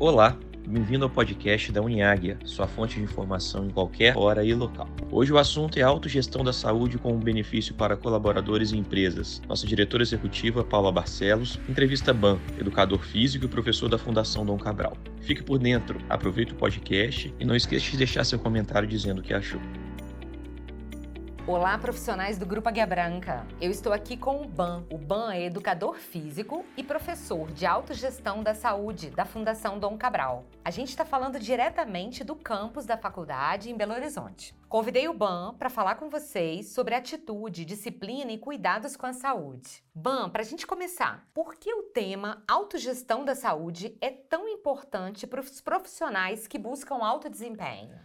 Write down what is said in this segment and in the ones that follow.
Olá, bem-vindo ao podcast da Uniáguia, sua fonte de informação em qualquer hora e local. Hoje o assunto é autogestão da saúde como benefício para colaboradores e empresas. Nossa diretora executiva, Paula Barcelos, entrevista Ban, educador físico e professor da Fundação Dom Cabral. Fique por dentro, aproveite o podcast e não esqueça de deixar seu comentário dizendo o que achou. Olá, profissionais do Grupo Águia Branca. Eu estou aqui com o BAN. O BAN é educador físico e professor de autogestão da saúde da Fundação Dom Cabral. A gente está falando diretamente do campus da faculdade em Belo Horizonte. Convidei o BAN para falar com vocês sobre atitude, disciplina e cuidados com a saúde. BAN, para a gente começar, por que o tema autogestão da saúde é tão importante para os profissionais que buscam alto desempenho?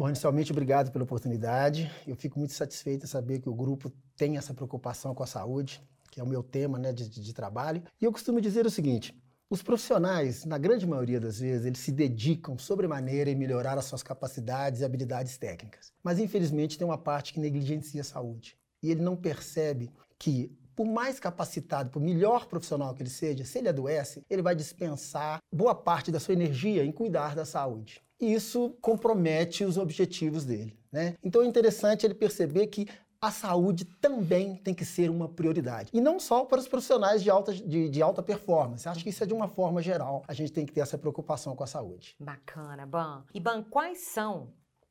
Bom, inicialmente, obrigado pela oportunidade. Eu fico muito satisfeito em saber que o grupo tem essa preocupação com a saúde, que é o meu tema né, de, de trabalho. E eu costumo dizer o seguinte: os profissionais, na grande maioria das vezes, eles se dedicam sobremaneira em melhorar as suas capacidades e habilidades técnicas. Mas, infelizmente, tem uma parte que negligencia a saúde. E ele não percebe que por mais capacitado, por melhor profissional que ele seja, se ele adoece, ele vai dispensar boa parte da sua energia em cuidar da saúde e isso compromete os objetivos dele. Né? Então é interessante ele perceber que a saúde também tem que ser uma prioridade. E não só para os profissionais de alta, de, de, alta performance. Acho que isso é de uma forma geral. A gente tem que ter essa preocupação com a saúde. Bacana, Ban. E Ban, quais são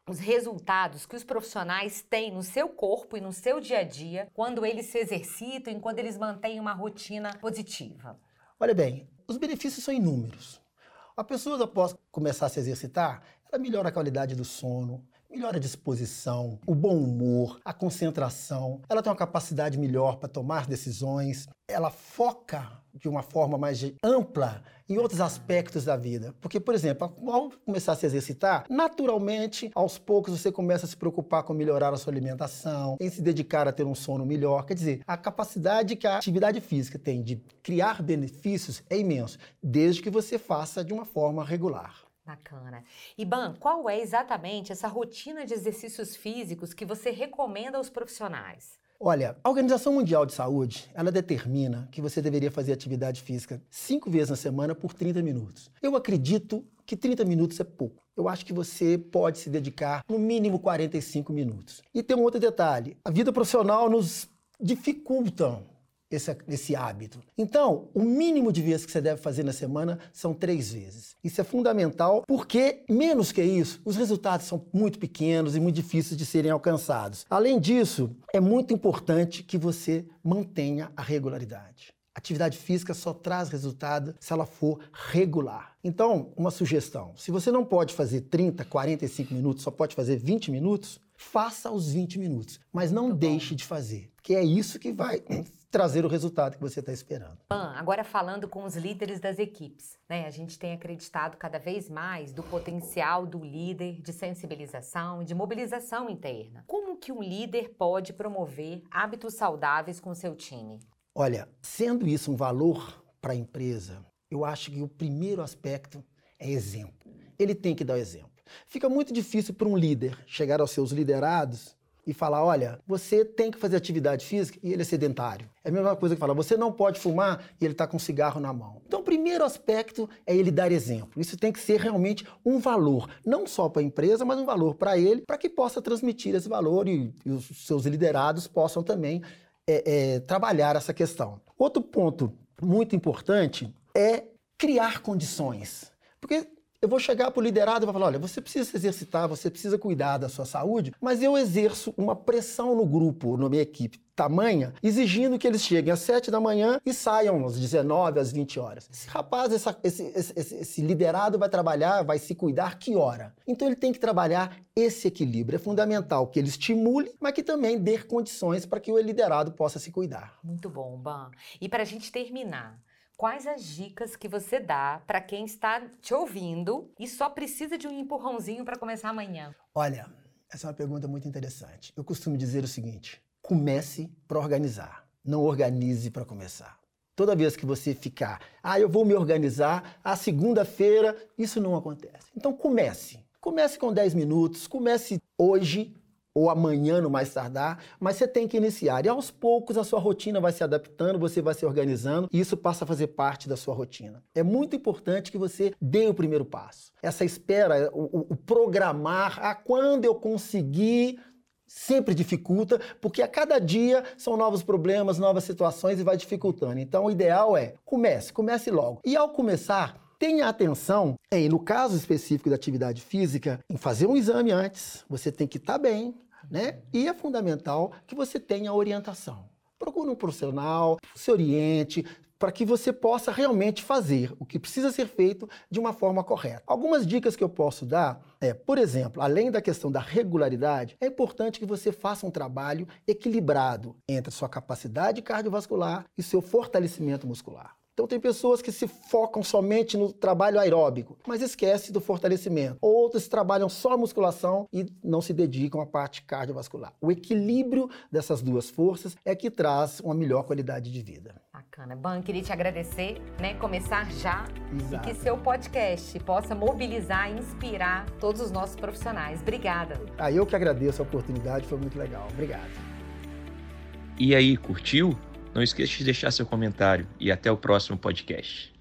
os resultados que os profissionais têm no seu corpo e no seu dia a dia quando eles se exercitam e quando eles mantêm uma rotina positiva? Olha bem, os benefícios são inúmeros. A pessoa, após começar a se exercitar, ela melhora a qualidade do sono, melhora a disposição, o bom humor, a concentração, ela tem uma capacidade melhor para tomar decisões, ela foca de uma forma mais ampla em outros aspectos da vida. Porque, por exemplo, ao começar a se exercitar, naturalmente, aos poucos você começa a se preocupar com melhorar a sua alimentação, em se dedicar a ter um sono melhor. Quer dizer, a capacidade que a atividade física tem de criar benefícios é imenso, desde que você faça de uma forma regular. Bacana. Iban, qual é exatamente essa rotina de exercícios físicos que você recomenda aos profissionais? Olha, a Organização Mundial de Saúde, ela determina que você deveria fazer atividade física cinco vezes na semana por 30 minutos. Eu acredito que 30 minutos é pouco. Eu acho que você pode se dedicar no mínimo 45 minutos. E tem um outro detalhe: a vida profissional nos dificulta esse, esse hábito. Então, o mínimo de vezes que você deve fazer na semana são três vezes. Isso é fundamental porque, menos que isso, os resultados são muito pequenos e muito difíceis de serem alcançados. Além disso, é muito importante que você mantenha a regularidade. Atividade física só traz resultado se ela for regular. Então, uma sugestão: se você não pode fazer 30, 45 minutos, só pode fazer 20 minutos, faça os 20 minutos, mas não deixe de fazer, que é isso que vai trazer o resultado que você está esperando. Ah, agora falando com os líderes das equipes, né? A gente tem acreditado cada vez mais do potencial do líder de sensibilização e de mobilização interna. Como que um líder pode promover hábitos saudáveis com o seu time? Olha, sendo isso um valor para a empresa, eu acho que o primeiro aspecto é exemplo. Ele tem que dar o exemplo. Fica muito difícil para um líder chegar aos seus liderados e falar: olha, você tem que fazer atividade física e ele é sedentário. É a mesma coisa que falar: você não pode fumar e ele está com um cigarro na mão. Então, o primeiro aspecto é ele dar exemplo. Isso tem que ser realmente um valor, não só para a empresa, mas um valor para ele, para que possa transmitir esse valor e, e, os seus liderados possam também é, é, trabalhar essa questão. Outro ponto muito importante é criar condições. Porque eu vou chegar para o liderado e vou falar: olha, você precisa se exercitar, você precisa cuidar da sua saúde, mas eu exerço uma pressão no grupo, na minha equipe, tamanha, exigindo que eles cheguem às 7 da manhã e saiam às 19, às 20 horas. Esse rapaz, essa, esse, esse, esse liderado vai trabalhar, vai se cuidar que hora? Então ele tem que trabalhar esse equilíbrio. É fundamental que ele estimule, mas que também dê condições para que o liderado possa se cuidar. Muito bom, Ban. E para a gente terminar, Quais as dicas que você dá para quem está te ouvindo e só precisa de um empurrãozinho para começar amanhã? Olha, essa é uma pergunta muito interessante. Eu costumo dizer o seguinte: comece para organizar, não organize para começar. Toda vez que você ficar, ah, eu vou me organizar, a segunda-feira, isso não acontece. Então comece. Comece com 10 minutos, comece hoje, ou amanhã no mais tardar, mas você tem que iniciar. E aos poucos a sua rotina vai se adaptando, você vai se organizando e isso passa a fazer parte da sua rotina. É muito importante que você dê o primeiro passo. Essa espera, o, o programar, a quando eu conseguir sempre dificulta, porque a cada dia são novos problemas, novas situações e vai dificultando. Então, o ideal é comece, comece logo. E ao começar, tenha atenção, em, no caso específico da atividade física, em fazer um exame antes, você tem que estar tá bem, né? E é fundamental que você tenha orientação. Procure um profissional, se oriente, para que você possa realmente fazer o que precisa ser feito de uma forma correta. Algumas dicas que eu posso dar é, por exemplo, além da questão da regularidade, é importante que você faça um trabalho equilibrado entre sua capacidade cardiovascular e seu fortalecimento muscular. Então tem pessoas que se focam somente no trabalho aeróbico, mas esquece do fortalecimento. Outros trabalham só a musculação e não se dedicam à parte cardiovascular. O equilíbrio dessas duas forças é que traz uma melhor qualidade de vida. Bacana. Ban, queria te agradecer, né? Começar já Exato. e que seu podcast possa mobilizar e inspirar todos os nossos profissionais. Obrigada. Ah, eu que agradeço a oportunidade, foi muito legal. Obrigado. E aí, curtiu? Não esqueça de deixar seu comentário e até o próximo podcast.